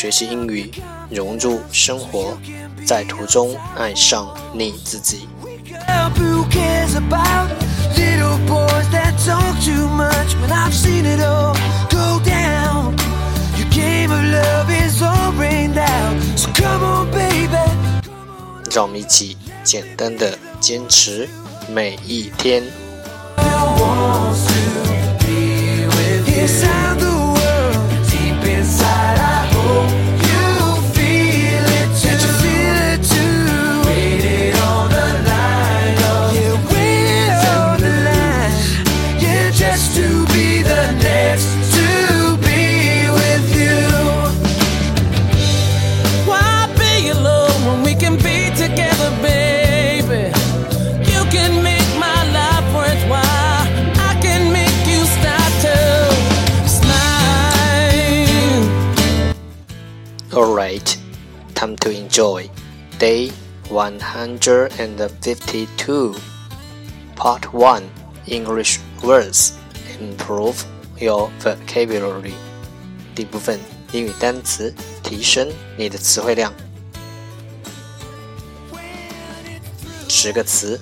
学习英语融入生活，在途中爱上你自己。让我们一起简单的坚持每一天。to enjoy. Day 152. Part 1 English words. Improve your vocabulary. 第一部分英语单词，提升你的词汇量。十个词：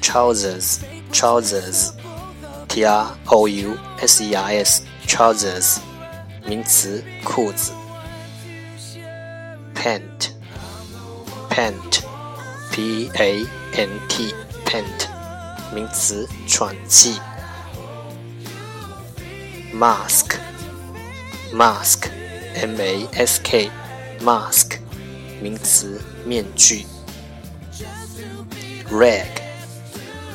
trousers，trousers，t r o u s e r s，trousers，名词，裤子。 pant pant p a n t pant 名词喘气。mask mask m a s k mask 名词面具。rag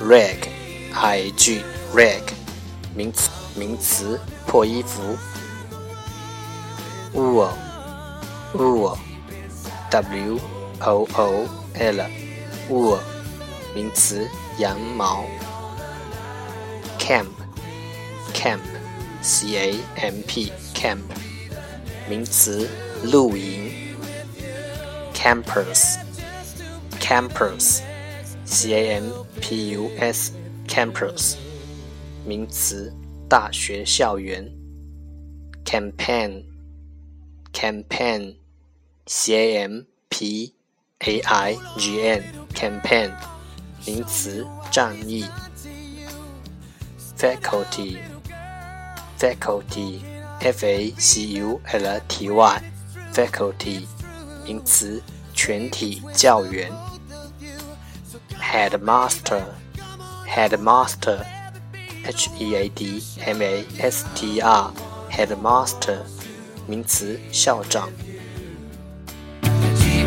rag i g rag 名词名词破衣服。wool wool w o o l wool 名词羊毛 camp camp c a m p camp 名词露营 campus campus c a m p u s campus 名词大学校园 campaign campaign C A M P A I G N campaign 名词战役 faculty faculty F A C U L T Y faculty 名词全体教员 headmaster headmaster H E A D M A S T R headmaster 名词校长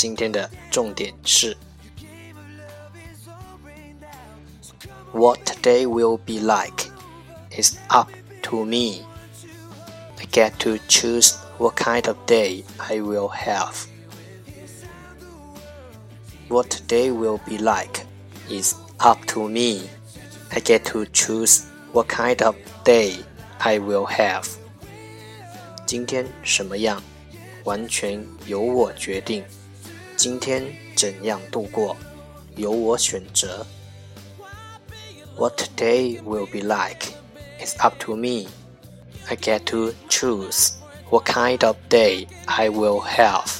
今天的重点是：What today will be like is up to me. I get to choose what kind of day I will have. What today will be like is up to me. I get to choose what kind of day I will have. 今天什么样，完全由我决定。 今天怎样度过，由我选择。What today will be like is up to me. I get to choose what kind of day I will have.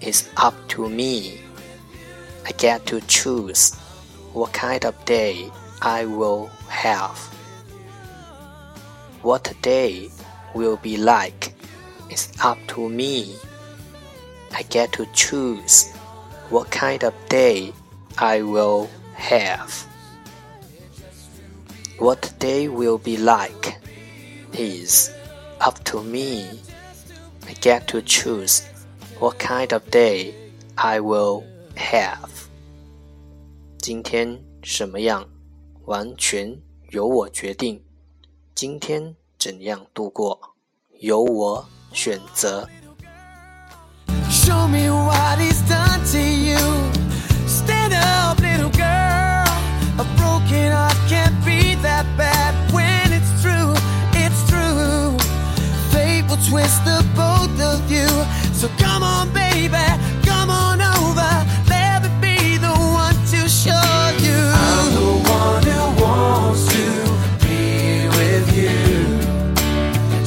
is up to me. I get to choose what kind of day I will have. What day will be like is up to me. I get to choose what kind of day I will have. What day will be like is up to me. I get to choose what kind of day I will have. 今天什么样，完全由我决定。今天怎样度过，由我选择。Show me what he's done to you. Stand up, little girl. A broken heart can't be that bad when it's true. It's true. Fate will twist the both of you. So come on, baby. Come on over. Let me be the one to show you. I'm the one who wants to be with you.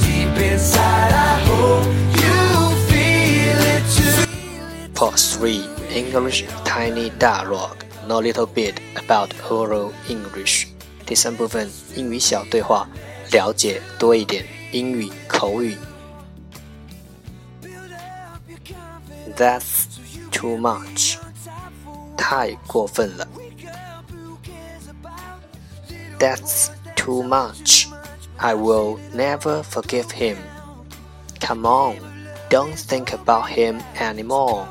Deep inside, I hope you feel it too. Part 3 English Tiny Dialogue Know a little bit about oral English 第三部分英语小对话，了解多一点英语口语。 That's too much，太过分了。That's too much. I will never forgive him. Come on, don't think about him anymore.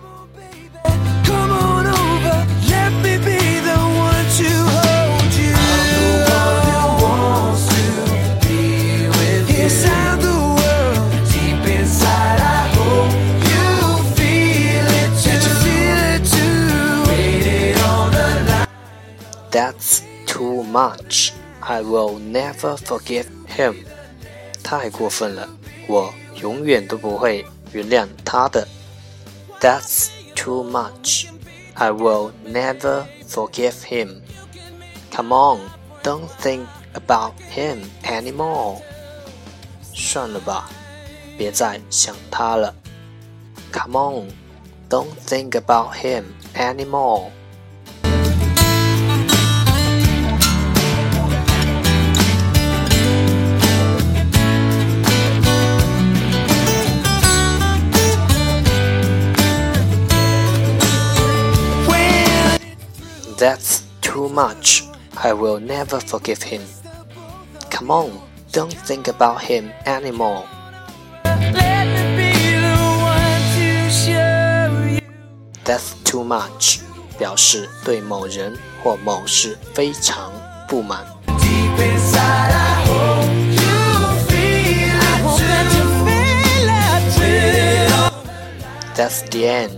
much. I will never forgive him. 太过分了，我永远都不会原谅他的。That's too much. I will never forgive him. Come on, don't think about him anymore. 算了吧，别再想他了。Come on, don't think about him anymore. That's too much. I will never forgive him. Come on, don't think about him anymore. That's too much. 表示对某人或某事非常不满。That's the end.